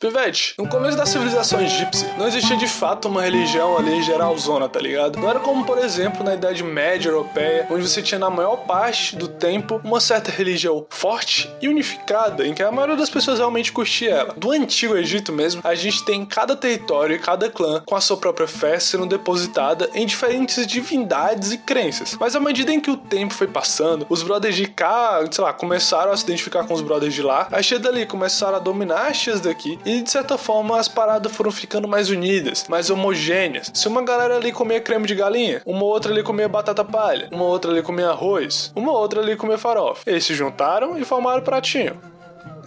Pivete, no começo da civilização egípcia, não existia de fato uma religião ali geralzona, tá ligado? Não era como, por exemplo, na Idade Média Europeia, onde você tinha na maior parte do tempo uma certa religião forte e unificada, em que a maioria das pessoas realmente curtia ela. Do antigo Egito mesmo, a gente tem cada território e cada clã com a sua própria fé sendo depositada em diferentes divindades e crenças. Mas à medida em que o tempo foi passando, os brothers de cá, sei lá, começaram a se identificar com os brothers de lá, as tias dali começaram a dominar as daqui e de certa forma as paradas foram ficando mais unidas, mais homogêneas. Se uma galera ali comia creme de galinha, uma outra ali comia batata palha, uma outra ali comia arroz, uma outra ali comia farofa. Eles se juntaram e formaram o pratinho.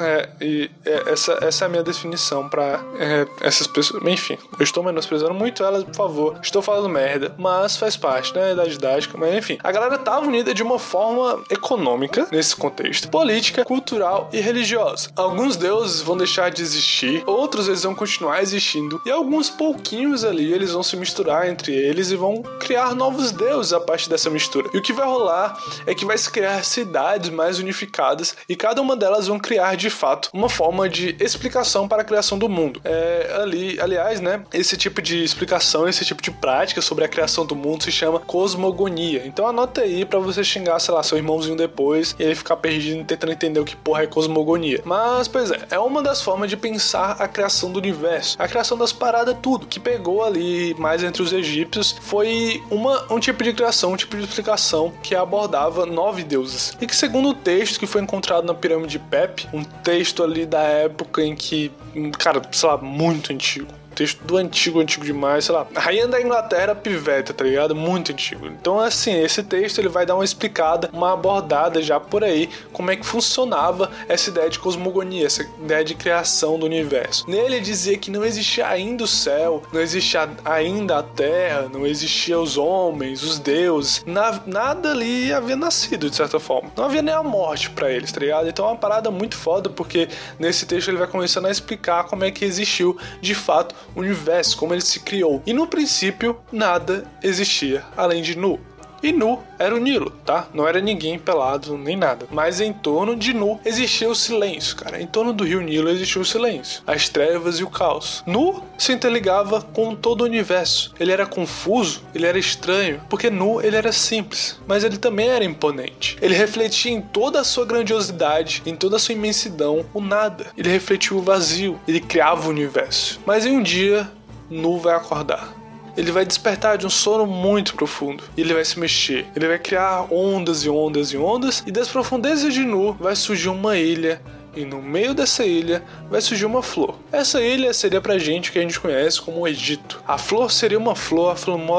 É, e é, essa, essa é a minha definição para é, essas pessoas. Enfim, eu estou menosprezando muito elas, por favor. Estou falando merda, mas faz parte, né, da didática. Mas enfim, a galera tava unida de uma forma econômica nesse contexto, política, cultural e religiosa. Alguns deuses vão deixar de existir, outros eles vão continuar existindo, e alguns pouquinhos ali eles vão se misturar entre eles e vão criar novos deuses a partir dessa mistura. E o que vai rolar é que vai se criar cidades mais unificadas e cada uma delas vão criar de fato uma forma de explicação para a criação do mundo. É, ali, aliás, né, esse tipo de explicação, esse tipo de prática sobre a criação do mundo se chama cosmogonia. Então anota aí para você xingar, sei lá, seu irmãozinho depois e ele ficar perdido tentando entender o que porra é cosmogonia. Mas, pois é, é uma das formas de pensar a criação do universo, a criação das paradas, tudo. Que pegou ali mais entre os egípcios foi uma, um tipo de criação, um tipo de explicação que abordava nove deuses. E que, segundo o texto que foi encontrado na pirâmide de Pepe, um texto ali da época em que, cara, sei lá, muito antigo texto do antigo, antigo demais, sei lá. Rainha da Inglaterra piveta, tá ligado? Muito antigo. Então, assim, esse texto ele vai dar uma explicada, uma abordada já por aí, como é que funcionava essa ideia de cosmogonia, essa ideia de criação do universo. Nele dizia que não existia ainda o céu, não existia ainda a terra, não existia os homens, os deuses, na, nada ali havia nascido, de certa forma. Não havia nem a morte para eles, tá ligado? Então é uma parada muito foda, porque nesse texto ele vai começando a explicar como é que existiu de fato universo, como ele se criou. E no princípio, nada existia além de Nu. E Nu era o Nilo, tá? Não era ninguém pelado nem nada. Mas em torno de Nu existia o silêncio, cara. Em torno do rio Nilo existia o silêncio, as trevas e o caos. Nu se interligava com todo o universo. Ele era confuso, ele era estranho, porque Nu ele era simples, mas ele também era imponente. Ele refletia em toda a sua grandiosidade, em toda a sua imensidão, o nada. Ele refletia o vazio, ele criava o universo. Mas em um dia, Nu vai acordar ele vai despertar de um sono muito profundo. E ele vai se mexer. Ele vai criar ondas e ondas e ondas. E das profundezas de Nu vai surgir uma ilha e no meio dessa ilha vai surgir uma flor. Essa ilha seria pra gente que a gente conhece como o Egito. A flor seria uma flor,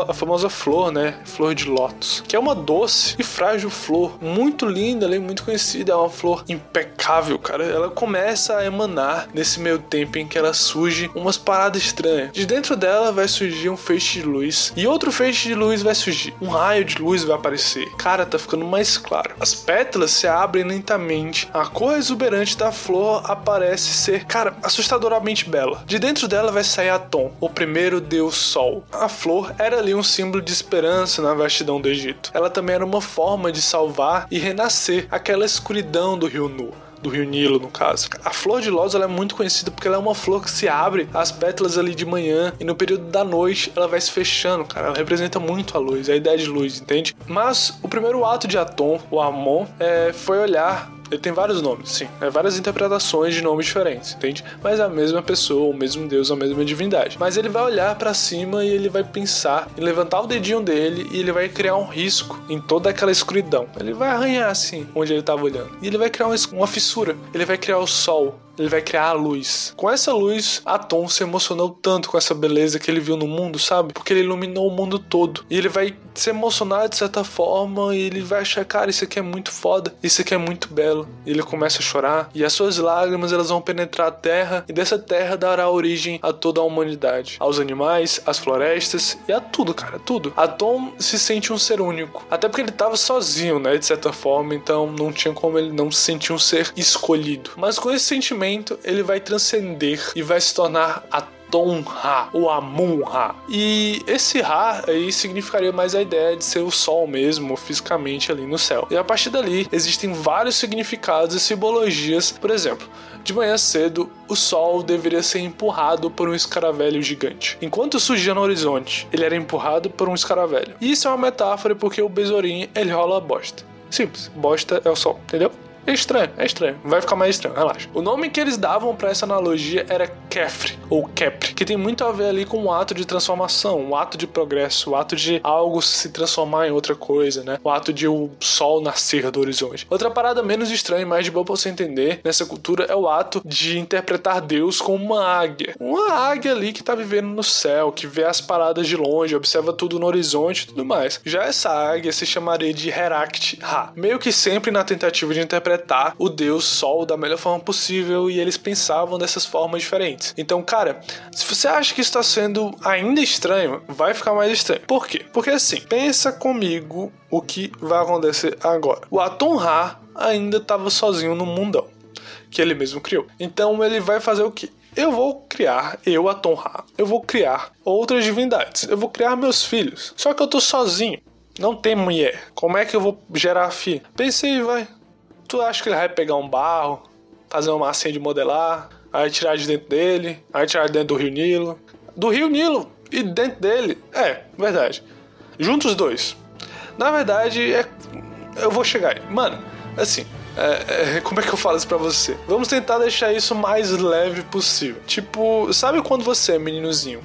a, famosa flor, né? Flor de lótus, que é uma doce e frágil flor, muito linda, é muito conhecida, é uma flor impecável, cara. Ela começa a emanar nesse meio tempo em que ela surge umas paradas estranhas. De dentro dela vai surgir um feixe de luz e outro feixe de luz vai surgir. Um raio de luz vai aparecer. Cara, tá ficando mais claro. As pétalas se abrem lentamente. A cor exuberante da flor aparece ser, cara, assustadoramente bela. De dentro dela vai sair Atom, o primeiro deus sol. A flor era ali um símbolo de esperança na vastidão do Egito. Ela também era uma forma de salvar e renascer aquela escuridão do rio Nu do Rio Nilo, no caso. A flor de lótus é muito conhecida porque ela é uma flor que se abre as pétalas ali de manhã e no período da noite ela vai se fechando, cara. Ela representa muito a luz, a ideia de luz, entende? Mas o primeiro ato de Atom, o Amon, é, foi olhar ele tem vários nomes, sim. É várias interpretações de nomes diferentes, entende? Mas é a mesma pessoa, o mesmo Deus, a mesma divindade. Mas ele vai olhar para cima e ele vai pensar em levantar o dedinho dele e ele vai criar um risco em toda aquela escuridão. Ele vai arranhar assim onde ele estava olhando. E ele vai criar uma fissura. Ele vai criar o sol ele vai criar a luz. Com essa luz, Atom se emocionou tanto com essa beleza que ele viu no mundo, sabe? Porque ele iluminou o mundo todo. E ele vai se emocionar de certa forma e ele vai achar, cara, isso aqui é muito foda, isso aqui é muito belo. E ele começa a chorar e as suas lágrimas elas vão penetrar a terra e dessa terra dará origem a toda a humanidade, aos animais, às florestas e a tudo, cara, tudo. Atom se sente um ser único, até porque ele estava sozinho, né, de certa forma, então não tinha como ele não se sentir um ser escolhido. Mas com esse sentimento ele vai transcender e vai se tornar a Aton-Ra, o Amun-Ra. E esse Ra aí significaria mais a ideia de ser o Sol mesmo, fisicamente ali no céu. E a partir dali, existem vários significados e simbologias. Por exemplo, de manhã cedo, o sol deveria ser empurrado por um escaravelho gigante. Enquanto surgia no horizonte, ele era empurrado por um escaravelho. E isso é uma metáfora porque o besourinho ele rola bosta. Simples, bosta é o sol, entendeu? É estranho, é estranho. Vai ficar mais estranho, relaxa. O nome que eles davam para essa analogia era Kefri, ou Kepri, que tem muito a ver ali com o ato de transformação, o ato de progresso, o ato de algo se transformar em outra coisa, né? O ato de o sol nascer do horizonte. Outra parada menos estranha e mais de boa pra você entender nessa cultura é o ato de interpretar Deus como uma águia. Uma águia ali que tá vivendo no céu, que vê as paradas de longe, observa tudo no horizonte e tudo mais. Já essa águia se chamaria de Herakti Ha, meio que sempre na tentativa de interpretar interpretar o deus Sol da melhor forma possível e eles pensavam dessas formas diferentes. Então, cara, se você acha que está sendo ainda estranho, vai ficar mais estranho. Por quê? Porque assim, pensa comigo o que vai acontecer agora. O Atom Ra ainda estava sozinho no mundão que ele mesmo criou. Então ele vai fazer o quê? Eu vou criar, eu, Atom Ra, eu vou criar outras divindades. Eu vou criar meus filhos. Só que eu tô sozinho. Não tem mulher. Como é que eu vou gerar filho? Pensei, vai. Tu acha que ele vai pegar um barro, fazer uma massinha de modelar, aí tirar de dentro dele, aí tirar de dentro do Rio Nilo? Do Rio Nilo e dentro dele? É, verdade. Juntos os dois. Na verdade, é. Eu vou chegar aí. Mano, assim. É, é, como é que eu falo isso pra você? Vamos tentar deixar isso mais leve possível. Tipo, sabe quando você é meninozinho?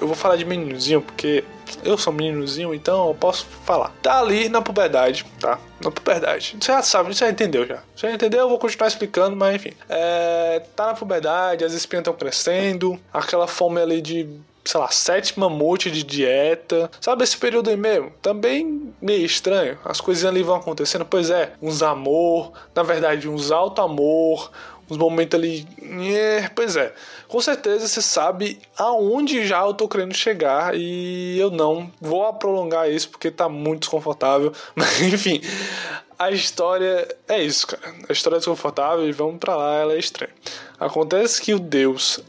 Eu vou falar de meninozinho porque eu sou meninozinho, então eu posso falar. Tá ali na puberdade, tá? Na puberdade. Você já sabe, você já entendeu já. Você já entendeu? Eu vou continuar explicando, mas enfim. É, tá na puberdade, as espinhas estão crescendo, aquela fome ali de sei lá, sete mamute de dieta. Sabe esse período aí mesmo? Também meio estranho. As coisas ali vão acontecendo. Pois é, uns amor, na verdade, uns alto amor, uns momentos ali. É, pois é. Com certeza você sabe aonde já eu tô querendo chegar e eu não vou prolongar isso porque tá muito desconfortável. Mas enfim, a história é isso, cara. A história é desconfortável e vamos para lá, ela é estranha. Acontece que o Deus,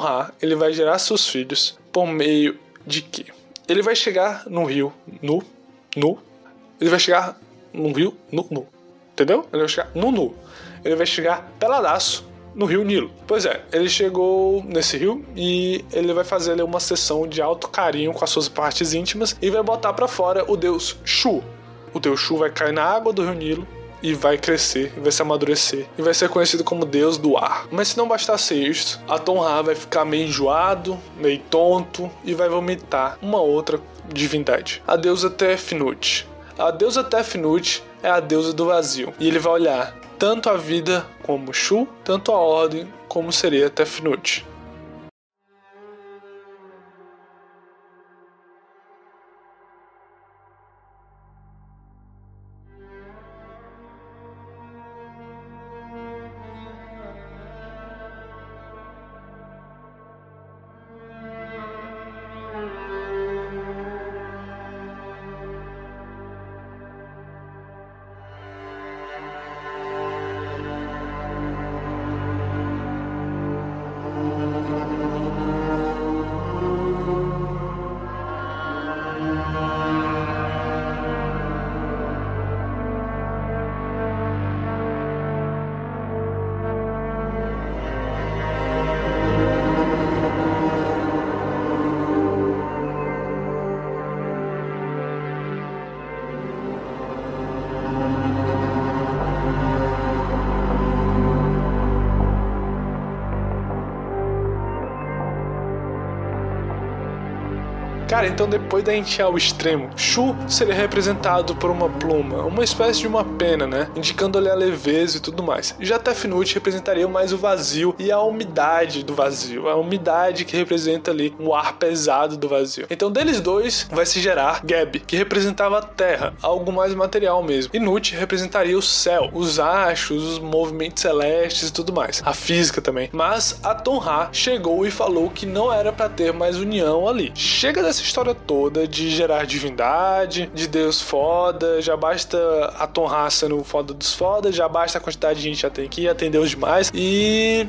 Ra, ele vai gerar seus filhos por meio de quê? Ele vai chegar no rio nu, nu. Ele vai chegar no rio nu, nu. Entendeu? Ele vai chegar no nu ele vai chegar peladaço no rio Nilo. Pois é, ele chegou nesse rio e ele vai fazer ali, uma sessão de alto carinho com as suas partes íntimas e vai botar para fora o deus Shu. O deus Shu vai cair na água do rio Nilo e vai crescer, vai se amadurecer e vai ser conhecido como deus do ar. Mas se não bastasse isso, Aton Ra vai ficar meio enjoado, meio tonto e vai vomitar uma outra divindade, a deusa Tefnut. A deusa Tefnut é a deusa do vazio. E ele vai olhar tanto a vida como Shu, tanto a ordem como seria Tefnut. Cara, então depois da gente ao extremo, Shu seria representado por uma pluma, uma espécie de uma pena, né? Indicando ali a leveza e tudo mais. Já Tefnut representaria mais o vazio e a umidade do vazio, a umidade que representa ali o ar pesado do vazio. Então deles dois vai se gerar Geb, que representava a terra, algo mais material mesmo. E Nut representaria o céu, os astros, os movimentos celestes e tudo mais, a física também. Mas a Tonra chegou e falou que não era para ter mais união ali. Chega dessa história toda de gerar divindade, de Deus foda, já basta a Tom sendo foda dos foda, já basta a quantidade de gente já tem aqui, atender os demais. E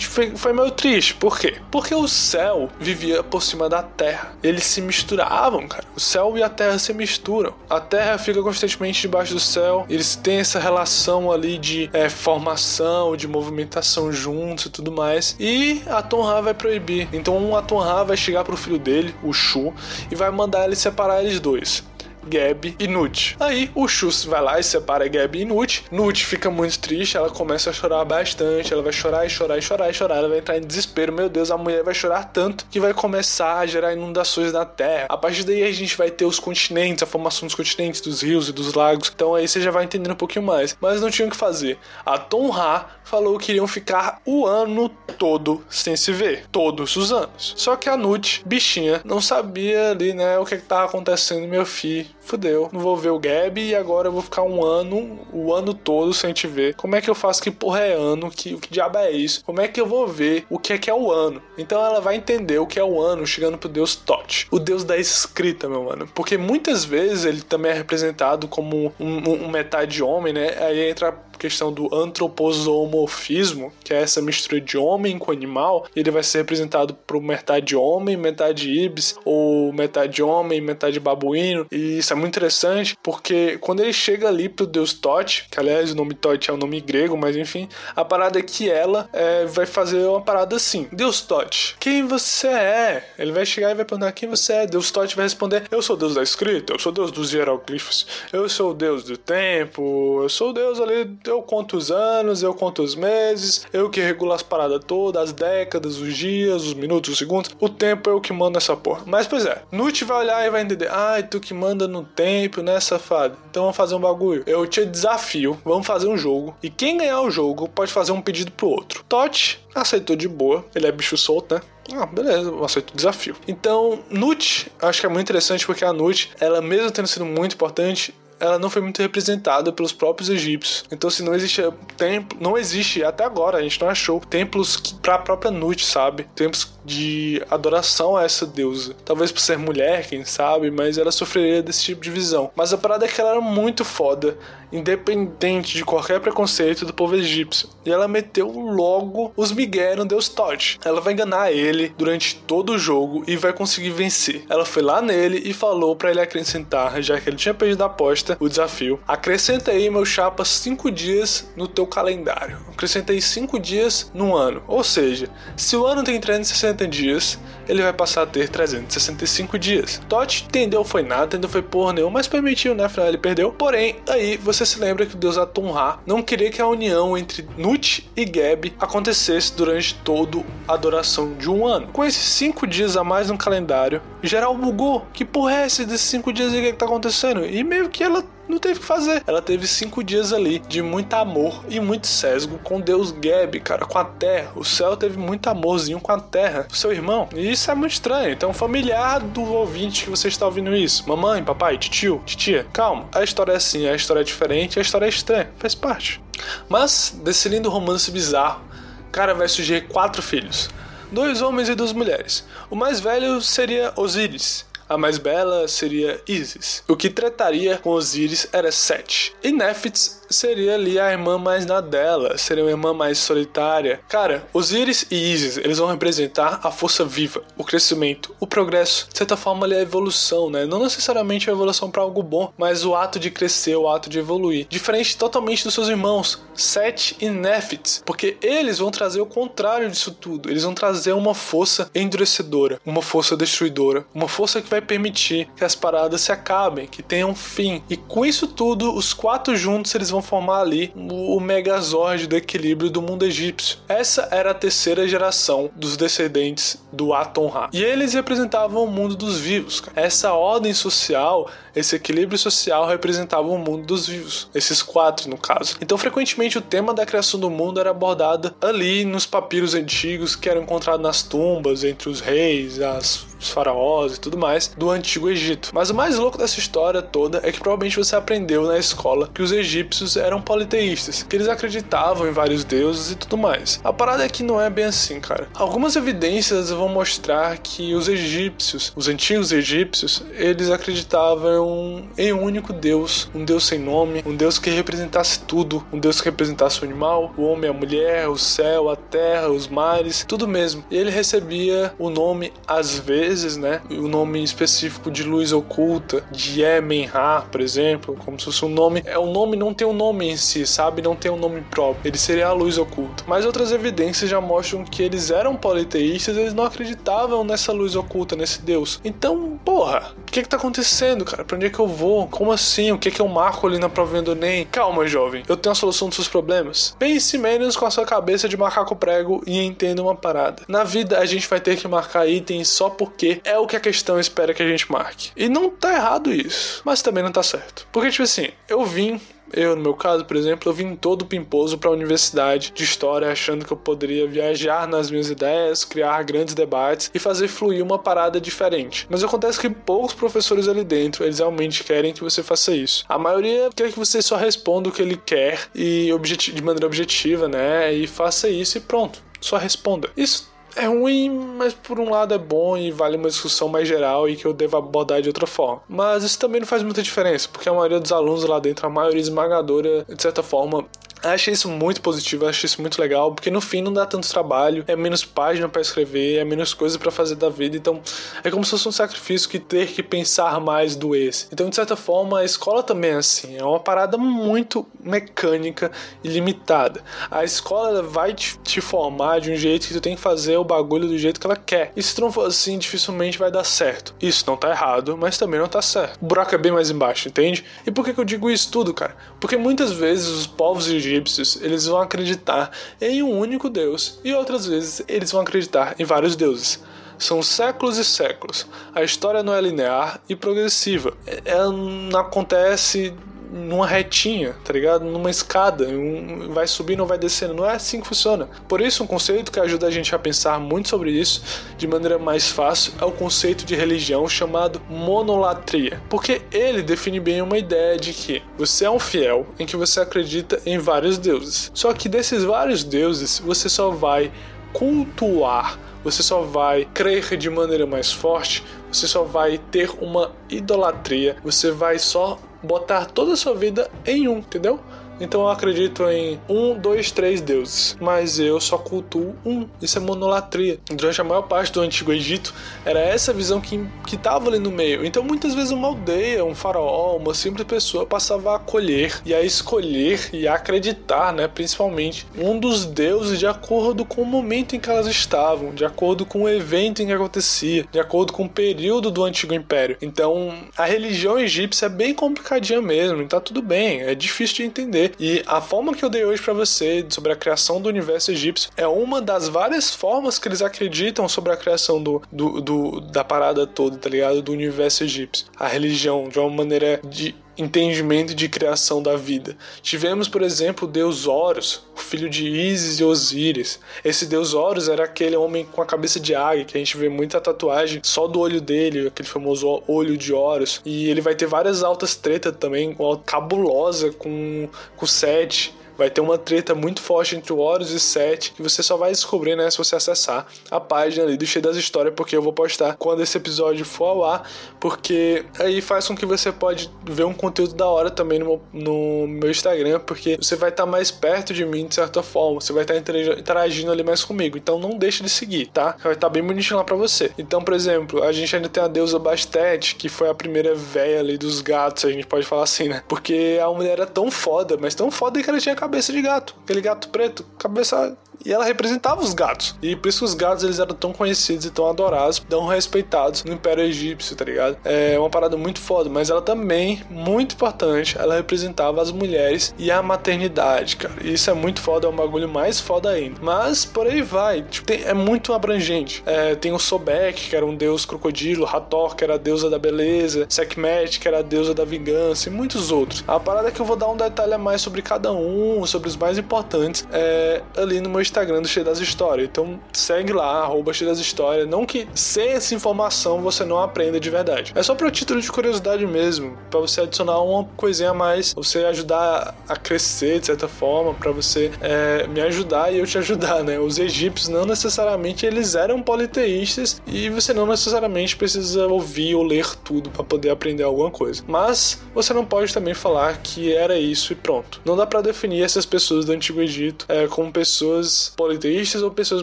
foi, foi meio triste. Por quê? Porque o céu vivia por cima da terra. Eles se misturavam, cara. O céu e a terra se misturam. A terra fica constantemente debaixo do céu. Eles têm essa relação ali de é, formação, de movimentação juntos e tudo mais. E a Tonra vai proibir. Então a Tonra vai chegar pro filho dele, o Shu, e vai mandar ele separar eles dois. Gab e Nut. Aí o Shus vai lá e separa Gab e Nut. Nut fica muito triste, ela começa a chorar bastante, ela vai chorar e chorar e chorar e chorar, ela vai entrar em desespero. Meu Deus, a mulher vai chorar tanto que vai começar a gerar inundações na Terra. A partir daí a gente vai ter os continentes, a formação dos continentes, dos rios e dos lagos. Então aí você já vai entendendo um pouquinho mais. Mas não tinha o que fazer. A Tom Ra falou que iriam ficar o ano todo sem se ver. Todos os anos. Só que a Nut, bichinha, não sabia ali, né, o que, que tava acontecendo, meu filho fudeu, não vou ver o Gab e agora eu vou ficar um ano, o ano todo sem te ver. Como é que eu faço? Que porra é ano? Que, que diabo é isso? Como é que eu vou ver o que é que é o ano? Então ela vai entender o que é o ano chegando pro deus Tot, o deus da escrita, meu mano. Porque muitas vezes ele também é representado como um, um, um metade homem, né? Aí entra questão do antroposomorfismo, que é essa mistura de homem com animal, ele vai ser representado por metade homem, metade ibis, ou metade homem, metade babuíno. E isso é muito interessante porque quando ele chega ali pro deus Tote, que aliás o nome Tote é um nome grego, mas enfim, a parada é que ela é, vai fazer uma parada assim: Deus Tote, quem você é? Ele vai chegar e vai perguntar quem você é. Deus Tote vai responder: Eu sou Deus da escrita, eu sou Deus dos hieroglifos, eu sou Deus do tempo, eu sou Deus ali eu conto os anos, eu conto os meses, eu que regulo as paradas todas, as décadas, os dias, os minutos, os segundos. O tempo é o que manda essa porra. Mas, pois é, Nut vai olhar e vai entender. Ai, tu que manda no tempo, né, safado? Então vamos fazer um bagulho. Eu te desafio, vamos fazer um jogo. E quem ganhar o jogo pode fazer um pedido pro outro. Tote aceitou de boa, ele é bicho solto, né? Ah, beleza, eu aceito o desafio. Então, Nut, acho que é muito interessante porque a Nut, ela mesmo tendo sido muito importante, ela não foi muito representada pelos próprios egípcios. Então, se não existe templo, não existe até agora, a gente não achou templos para a própria Nut, sabe? Templos de adoração a essa deusa. Talvez por ser mulher, quem sabe, mas ela sofreria desse tipo de visão. Mas a parada é que ela era muito foda, independente de qualquer preconceito do povo egípcio. E ela meteu logo os Miguel no deus Todd. Ela vai enganar ele durante todo o jogo e vai conseguir vencer. Ela foi lá nele e falou para ele acrescentar, já que ele tinha perdido a aposta, o desafio. Acrescenta aí, meu chapa, 5 dias no teu calendário. Acrescentei 5 dias no ano. Ou seja, se o ano tem 360 dias, ele vai passar a ter 365 dias. Tote entendeu foi nada, entendeu foi porra nenhuma, mas permitiu, né? Afinal, ele perdeu. Porém, aí você se lembra que o deus Atum-Ra não queria que a união entre Nut e Geb acontecesse durante todo a duração de um ano. Com esses 5 dias a mais no calendário, geral bugou. Que porra é esse desses 5 dias aí que, é que tá acontecendo? E meio que ela não teve o que fazer. Ela teve cinco dias ali de muito amor e muito sesgo com Deus Geb, cara, com a terra. O céu teve muito amorzinho com a terra, o seu irmão. E isso é muito estranho. Então, familiar do ouvinte que você está ouvindo isso. Mamãe, papai, tio, titia, calma. A história é assim, a história é diferente, a história é estranha, faz parte. Mas, desse lindo romance bizarro, cara vai surgir quatro filhos. Dois homens e duas mulheres. O mais velho seria Osíris, a mais bela seria Isis. O que trataria com Osíris era Sete. E Nephthys seria ali a irmã mais na dela, seria uma irmã mais solitária. Cara, Osíris e Isis, eles vão representar a força viva, o crescimento, o progresso. De certa forma, ali é a evolução, né? Não necessariamente a evolução para algo bom, mas o ato de crescer, o ato de evoluir. Diferente totalmente dos seus irmãos, Set e Nephthys, porque eles vão trazer o contrário disso tudo. Eles vão trazer uma força endurecedora, uma força destruidora, uma força que vai permitir que as paradas se acabem, que tenham fim. E com isso tudo, os quatro juntos eles vão formar ali o Megazord do equilíbrio do mundo egípcio. Essa era a terceira geração dos descendentes do Aton-Ra. E eles representavam o mundo dos vivos. Essa ordem social, esse equilíbrio social representava o mundo dos vivos. Esses quatro, no caso. Então, frequentemente, o tema da criação do mundo era abordado ali nos papiros antigos que eram encontrados nas tumbas, entre os reis, as os faraós e tudo mais, do antigo Egito. Mas o mais louco dessa história toda é que provavelmente você aprendeu na escola que os egípcios eram politeístas, que eles acreditavam em vários deuses e tudo mais. A parada é que não é bem assim, cara. Algumas evidências vão mostrar que os egípcios, os antigos egípcios, eles acreditavam em um único Deus, um Deus sem nome, um Deus que representasse tudo, um Deus que representasse o animal, o homem, a mulher, o céu, a terra, os mares, tudo mesmo. E ele recebia o nome às vezes, né? O nome específico de luz oculta, de Emenha, por exemplo, como se fosse um nome. É o nome não tem um nome em si, sabe? Não tem um nome próprio. Ele seria a luz oculta. Mas outras evidências já mostram que eles eram politeístas, eles não acreditavam nessa luz oculta, nesse Deus. Então, porra, o que que tá acontecendo, cara? Pra onde é que eu vou? Como assim? O que que eu marco ali na prova do Enem? Calma, jovem. Eu tenho a solução dos seus problemas. Pense menos com a sua cabeça de macaco prego e entenda uma parada. Na vida, a gente vai ter que marcar itens só porque é o que a questão espera que a gente marque. E não tá errado isso, mas também não tá certo. Porque, tipo assim, eu vim eu, no meu caso, por exemplo, eu vim todo pimposo para a universidade de história, achando que eu poderia viajar nas minhas ideias, criar grandes debates e fazer fluir uma parada diferente. Mas acontece que poucos professores ali dentro, eles realmente querem que você faça isso. A maioria quer que você só responda o que ele quer e de maneira objetiva, né? E faça isso e pronto. Só responda. Isso é ruim, mas por um lado é bom e vale uma discussão mais geral e que eu devo abordar de outra forma. Mas isso também não faz muita diferença, porque a maioria dos alunos lá dentro, a maioria esmagadora, de certa forma, achei isso muito positivo, achei isso muito legal, porque no fim não dá tanto trabalho, é menos página para escrever, é menos coisa para fazer da vida, então é como se fosse um sacrifício que ter que pensar mais do esse. Então, de certa forma, a escola também é assim, é uma parada muito mecânica e limitada. A escola vai te, formar de um jeito que tu tem que fazer o bagulho do jeito que ela quer. E se tu não for assim, dificilmente vai dar certo. Isso não tá errado, mas também não tá certo. O buraco é bem mais embaixo, entende? E por que, que eu digo isso tudo, cara? Porque muitas vezes os povos egípcios, eles vão acreditar em um único Deus, e outras vezes eles vão acreditar em vários deuses. São séculos e séculos. A história não é linear e progressiva. Ela não acontece numa retinha, tá ligado? Numa escada, um, vai subindo ou vai descendo. Não é assim que funciona. Por isso, um conceito que ajuda a gente a pensar muito sobre isso de maneira mais fácil é o conceito de religião chamado monolatria, porque ele define bem uma ideia de que você é um fiel em que você acredita em vários deuses. Só que desses vários deuses, você só vai cultuar você só vai crer de maneira mais forte, você só vai ter uma idolatria, você vai só botar toda a sua vida em um, entendeu? Então eu acredito em um, dois, três deuses, mas eu só cultuo um. Isso é monolatria. Durante a maior parte do Antigo Egito, era essa visão que estava ali no meio. Então muitas vezes uma aldeia, um faraó, uma simples pessoa passava a acolher e a escolher e a acreditar, né, principalmente, um dos deuses de acordo com o momento em que elas estavam, de acordo com o evento em que acontecia, de acordo com o período do Antigo Império. Então a religião egípcia é bem complicadinha mesmo, tá tudo bem, é difícil de entender. E a forma que eu dei hoje para você sobre a criação do universo egípcio é uma das várias formas que eles acreditam sobre a criação do, do, do da parada toda, tá ligado? Do universo egípcio. A religião, de uma maneira de entendimento de criação da vida. Tivemos, por exemplo, o deus Horus, o filho de Ísis e Osíris. Esse deus Horus era aquele homem com a cabeça de águia, que a gente vê muita tatuagem só do olho dele, aquele famoso olho de Horus. E ele vai ter várias altas tretas também, cabulosa com, com Sete vai ter uma treta muito forte entre o Horus e Seth que você só vai descobrir, né, se você acessar a página ali do Cheio das Histórias, porque eu vou postar quando esse episódio for ao ar, porque aí faz com que você pode ver um conteúdo da hora também no, no meu Instagram, porque você vai estar tá mais perto de mim de certa forma, você vai estar tá interagindo ali mais comigo, então não deixe de seguir, tá? Vai estar tá bem bonitinho lá pra você. Então, por exemplo, a gente ainda tem a deusa Bastet, que foi a primeira véia ali dos gatos, a gente pode falar assim, né? Porque a mulher era tão foda, mas tão foda que ela tinha cabeça de gato. Aquele gato preto, cabeça e ela representava os gatos. E por isso os gatos eles eram tão conhecidos e tão adorados, tão respeitados no Império Egípcio, tá ligado? É uma parada muito foda, mas ela também, muito importante, ela representava as mulheres e a maternidade, cara. E isso é muito foda, é um bagulho mais foda ainda. Mas por aí vai, tipo, tem, é muito abrangente. É, tem o Sobek, que era um deus crocodilo, Hathor, que era a deusa da beleza, Sekhmet, que era a deusa da vingança, e muitos outros. A parada é que eu vou dar um detalhe a mais sobre cada um, sobre os mais importantes, é, ali no meu Instagram do Cheio das Histórias. Então segue lá, arroba Cheio das Histórias. Não que sem essa informação você não aprenda de verdade. É só para título de curiosidade mesmo, para você adicionar uma coisinha a mais, você ajudar a crescer de certa forma, para você é, me ajudar e eu te ajudar, né? Os egípcios não necessariamente eles eram politeístas e você não necessariamente precisa ouvir ou ler tudo para poder aprender alguma coisa. Mas você não pode também falar que era isso e pronto. Não dá para definir essas pessoas do Antigo Egito é, como pessoas politeístas ou pessoas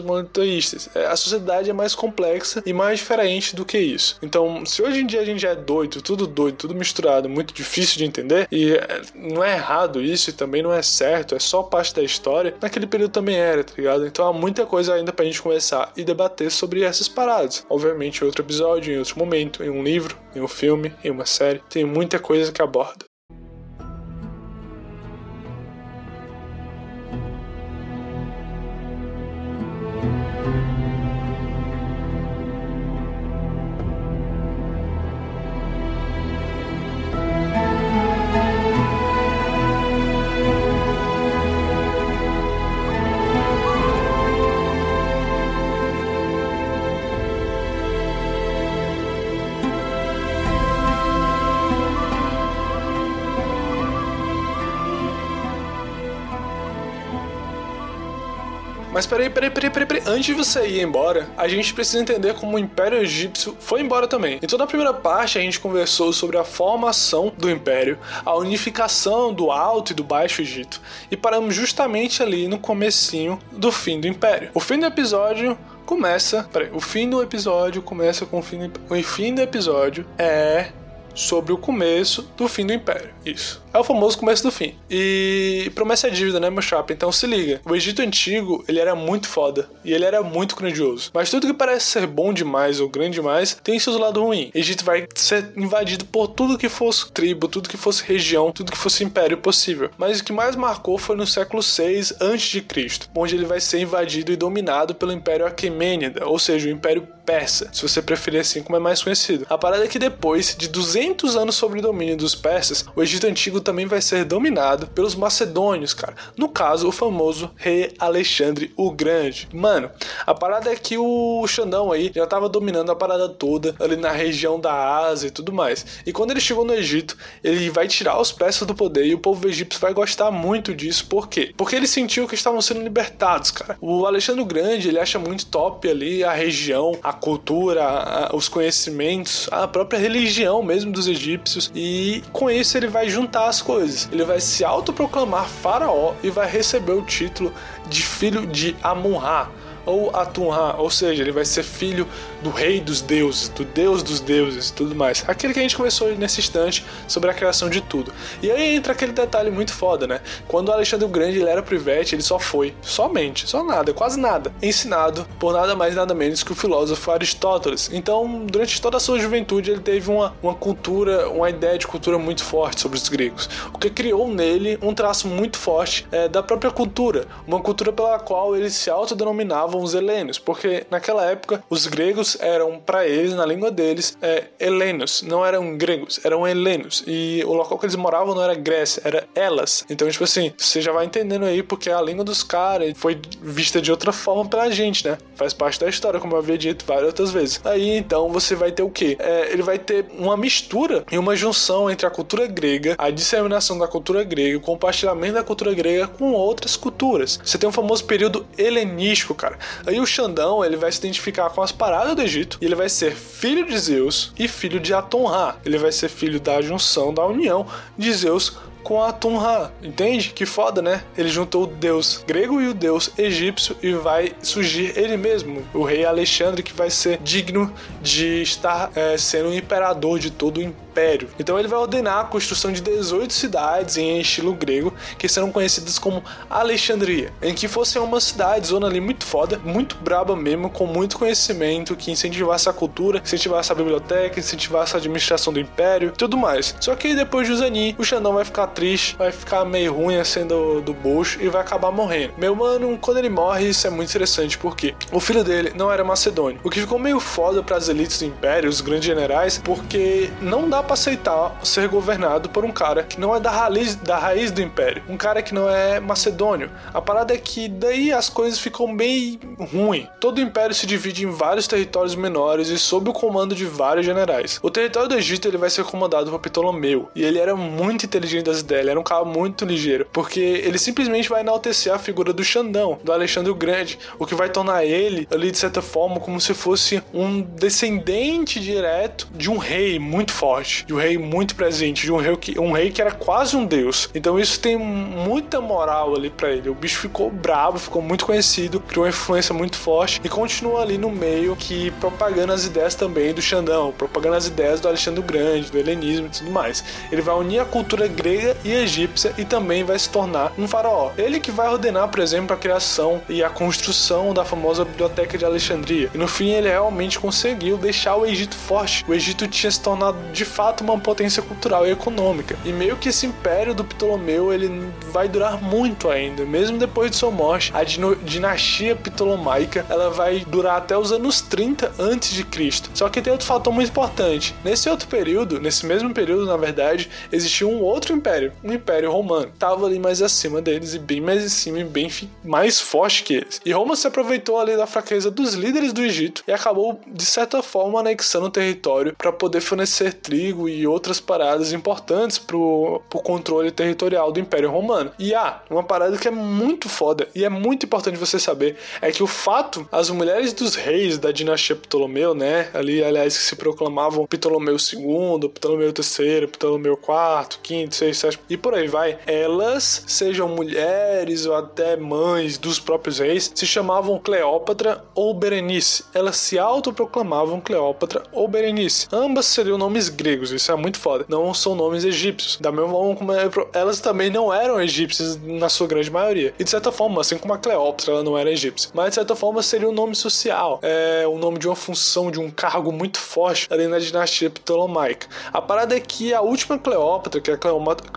monoteístas. É, a sociedade é mais complexa e mais diferente do que isso. Então, se hoje em dia a gente é doido, tudo doido, tudo misturado, muito difícil de entender, e é, não é errado isso e também não é certo, é só parte da história, naquele período também era, tá ligado? Então há muita coisa ainda pra gente conversar e debater sobre essas paradas. Obviamente, em outro episódio, em outro momento, em um livro, em um filme, em uma série, tem muita coisa que aborda. Mas peraí, peraí, peraí, peraí, peraí. Antes de você ir embora, a gente precisa entender como o Império Egípcio foi embora também. Então, na primeira parte, a gente conversou sobre a formação do Império, a unificação do Alto e do Baixo Egito, e paramos justamente ali no comecinho do fim do Império. O fim do episódio começa. Peraí, o fim do episódio começa com o fim do, o fim do episódio é sobre o começo do fim do Império. Isso. É o famoso começo do fim. E promessa é dívida, né, meu chapa? Então se liga. O Egito Antigo, ele era muito foda. E ele era muito grandioso. Mas tudo que parece ser bom demais ou grande demais, tem seus lados ruins. Egito vai ser invadido por tudo que fosse tribo, tudo que fosse região, tudo que fosse império possível. Mas o que mais marcou foi no século 6 a.C., onde ele vai ser invadido e dominado pelo Império Aquemênida, ou seja, o Império Persa, se você preferir assim como é mais conhecido. A parada é que depois de 200 anos sob o domínio dos persas, o Egito Antigo também vai ser dominado pelos macedônios, cara. No caso, o famoso rei Alexandre o Grande. Mano, a parada é que o Xandão aí já tava dominando a parada toda ali na região da Ásia e tudo mais. E quando ele chegou no Egito, ele vai tirar os persas do poder e o povo egípcio vai gostar muito disso. Por quê? Porque ele sentiu que estavam sendo libertados, cara. O Alexandre o Grande, ele acha muito top ali a região, a cultura, a, os conhecimentos, a própria religião mesmo dos egípcios. E com isso ele vai juntar as coisas. Ele vai se autoproclamar faraó e vai receber o título de filho de Amun-Ra ou Atum-Ra, ou seja, ele vai ser filho do rei dos deuses, do deus dos deuses e tudo mais. Aquele que a gente conversou nesse instante sobre a criação de tudo. E aí entra aquele detalhe muito foda, né? Quando Alexandre o Grande ele era privete, ele só foi, somente, só nada, quase nada, ensinado por nada mais nada menos que o filósofo Aristóteles. Então, durante toda a sua juventude, ele teve uma, uma cultura, uma ideia de cultura muito forte sobre os gregos, o que criou nele um traço muito forte é, da própria cultura, uma cultura pela qual eles se autodenominavam os helenos, porque naquela época os gregos eram para eles, na língua deles, é, helenos, não eram gregos, eram helenos. E o local que eles moravam não era Grécia, era Elas. Então, tipo assim, você já vai entendendo aí porque a língua dos caras foi vista de outra forma pela gente, né? Faz parte da história, como eu havia dito várias outras vezes. Aí então você vai ter o quê? É, ele vai ter uma mistura e uma junção entre a cultura grega, a disseminação da cultura grega, o compartilhamento da cultura grega com outras culturas. Você tem um famoso período helenístico, cara. Aí o Xandão, ele vai se identificar com as paradas do Egito e ele vai ser filho de Zeus e filho de Aton-Ra. Ele vai ser filho da junção, da união de Zeus com Atum-Ra. Entende? Que foda, né? Ele juntou o deus grego e o deus egípcio e vai surgir ele mesmo, o rei Alexandre, que vai ser digno de estar é, sendo o imperador de todo o império. Então ele vai ordenar a construção de 18 cidades em estilo grego, que serão conhecidas como Alexandria, em que fossem uma cidade, zona ali muito foda, muito braba mesmo, com muito conhecimento, que incentivasse a cultura, incentivasse a biblioteca, incentivasse a administração do império, tudo mais. Só que depois de Uzani, o Xandão vai ficar triste, vai ficar meio ruim assim do, do bucho e vai acabar morrendo. Meu mano, quando ele morre, isso é muito interessante, porque o filho dele não era macedônio, o que ficou meio foda para as elites do império, os grandes generais, porque não dá pra aceitar ser governado por um cara que não é da raiz, da raiz do império, um cara que não é macedônio. A parada é que daí as coisas ficam bem ruim. Todo o império se divide em vários territórios menores e sob o comando de vários generais. O território do Egito ele vai ser comandado por Ptolomeu e ele era muito inteligente das ideias, ele era um cara muito ligeiro, porque ele simplesmente vai enaltecer a figura do Xandão, do Alexandre o Grande, o que vai tornar ele ali de certa forma como se fosse um descendente direto de um rei muito forte, de um rei muito presente, de um rei que, um rei que era quase um deus. Então isso tem muita moral ali para ele. O bicho ficou bravo, ficou muito conhecido, criou uma influência muito forte e continua ali no meio que propagando as ideias também do Xandão, propagando as ideias do Alexandre o Grande, do helenismo e tudo mais. Ele vai unir a cultura grega e egípcia e também vai se tornar um faraó. Ele que vai ordenar, por exemplo, a criação e a construção da famosa biblioteca de Alexandria. E no fim ele realmente conseguiu deixar o Egito forte. O Egito tinha se tornado de fato uma potência cultural e econômica. E meio que esse império do Ptolomeu ele vai durar muito ainda, mesmo depois de sua morte. A dinastia ptolomaica ela vai durar até os anos 30 antes de Cristo. Só que tem outro fator muito importante. Nesse outro período, nesse mesmo período, na verdade, existia um outro império, um império romano. Tava ali mais acima deles e bem mais em cima e bem mais forte que eles. E Roma se aproveitou ali da fraqueza dos líderes do Egito e acabou de certa forma anexando o território para poder fornecer trigo e outras paradas importantes pro, pro controle territorial do Império Romano. E ah, uma parada que é muito foda e é muito importante você saber é que o fato as mulheres dos reis da dinastia Ptolomeu, né, ali aliás que se proclamavam Ptolomeu II, Ptolomeu III, Ptolomeu IV, V, VI, VII e por aí vai, elas sejam mulheres ou até mães dos próprios reis, se chamavam Cleópatra ou Berenice. Elas se autoproclamavam Cleópatra ou Berenice. Ambas seriam nomes gregos, isso é muito foda. Não são nomes egípcios. Da mesma forma como é elas também não eram egípcias na sua grande maioria. E de certa forma, assim como a Cleópatra, ela não era egípcia. Mas de certa forma seria um nome social. É o nome de uma função, de um cargo muito forte ali na dinastia ptolomaica. A parada é que a última Cleópatra, que é a Cleópatra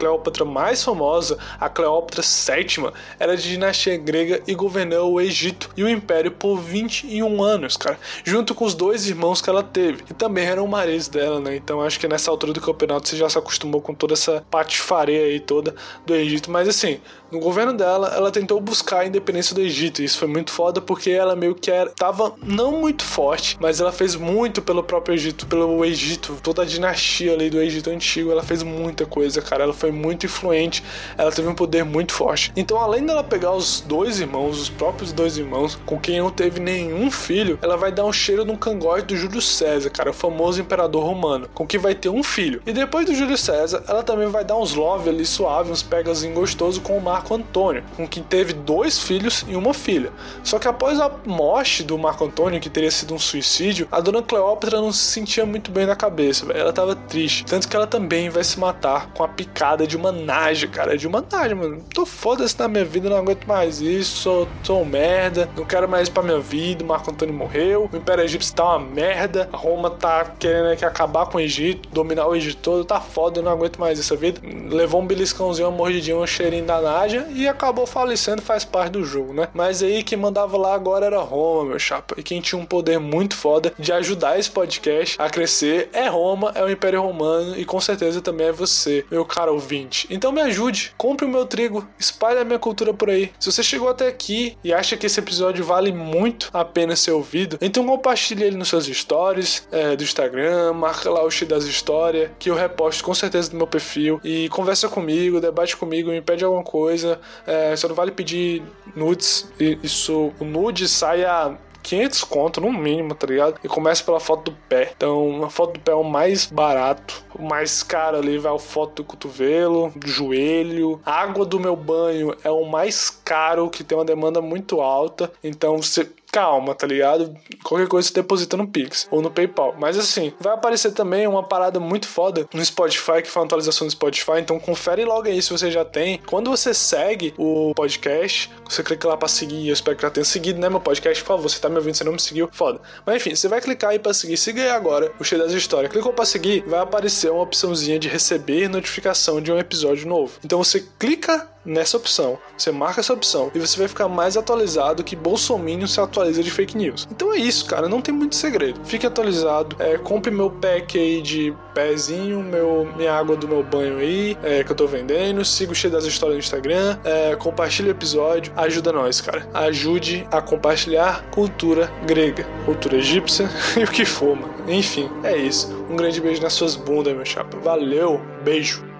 mais famosa, a Cleópatra VII, era de dinastia grega e governou o Egito e o Império por 21 anos, cara. Junto com os dois irmãos que ela teve, que também eram maridos dela, né? Então acho que nessa altura do campeonato você já se acostumou com toda essa patifaria aí toda do Egito. Mas assim, no governo dela, ela tentou buscar a independência do Egito. E isso foi muito foda porque ela meio que era, tava não muito forte, mas ela fez muito pelo próprio Egito, pelo Egito, toda a dinastia ali do Egito antigo. Ela fez muita coisa, cara. Ela foi muito influente, ela teve um poder muito forte. Então, além dela pegar os dois irmãos, os próprios dois irmãos, com quem não teve nenhum filho, ela vai dar um cheiro no cangote do Júlio César, cara, o famoso imperador romano, com quem vai ter um filho. E depois do Júlio César, ela também vai dar uns love ali suave, uns pegazinhos gostosos com o Marco Antônio, com quem teve dois filhos e uma filha. Só que após a morte do Marco Antônio, que teria sido um suicídio, a dona Cleópatra não se sentia muito bem na cabeça, ela tava triste. Tanto que ela também vai se matar com a picada de uma naja, cara, de uma naja, mano. Tô foda-se na minha vida, não aguento mais isso, sou, um merda, não quero mais pra minha vida, o Marco Antônio morreu, o Império Egípcio tá uma merda, a Roma tá querendo que acabar com o Egito, dominar o Egito todo, tá foda, eu não aguento mais essa vida. Levou um beliscãozinho, uma mordidinha, um cheirinho da naja e acabou falecendo, faz parte do jogo, né? Mas aí quem mandava lá agora era Roma, meu chapa. E quem tinha um poder muito foda de ajudar esse podcast a crescer é Roma, é o Império Romano e com certeza também é você, meu caro ouvinte. Então me ajude, compre o meu trigo, espalhe a minha cultura por aí. Se você chegou até aqui e acha que esse episódio vale muito a pena ser ouvido, então compartilhe ele nos seus stories é, do Instagram, marca lá o X das histórias, que eu reposto com certeza no meu perfil e conversa comigo, debate comigo, me pede alguma coisa. É, só não vale pedir nudes. Isso, o nude sai a 500 conto no mínimo, tá ligado? E começa pela foto do pé. Então, a foto do pé é o mais barato. O mais caro ali vai a foto do cotovelo, do joelho. A água do meu banho é o mais caro, que tem uma demanda muito alta. Então, você calma, tá ligado? Qualquer coisa você deposita no Pix ou no PayPal. Mas assim, vai aparecer também uma parada muito foda no Spotify, que foi uma atualização do Spotify. Então confere logo aí se você já tem. Quando você segue o podcast, você clica lá pra seguir. Eu espero que já tenha seguido, né? Meu podcast, por favor. Você tá me ouvindo, você não me seguiu, foda. Mas enfim, você vai clicar aí pra seguir. Siga aí agora o Cheio das Histórias. Clicou pra seguir, vai aparecer uma opçãozinha de receber notificação de um episódio novo. Então você clica nessa opção. Você marca essa opção e você vai ficar mais atualizado que Bolsonaro se atualiza de fake news. Então é isso, cara. Não tem muito segredo. Fique atualizado. É, compre meu pack aí de pezinho, meu, minha água do meu banho aí, é, que eu tô vendendo. Siga o cheio das histórias no Instagram. É, compartilhe o episódio. Ajuda nós, cara. Ajude a compartilhar cultura grega, cultura egípcia e o que for, mano. Enfim, é isso. Um grande beijo nas suas bundas, meu chapa. Valeu, beijo.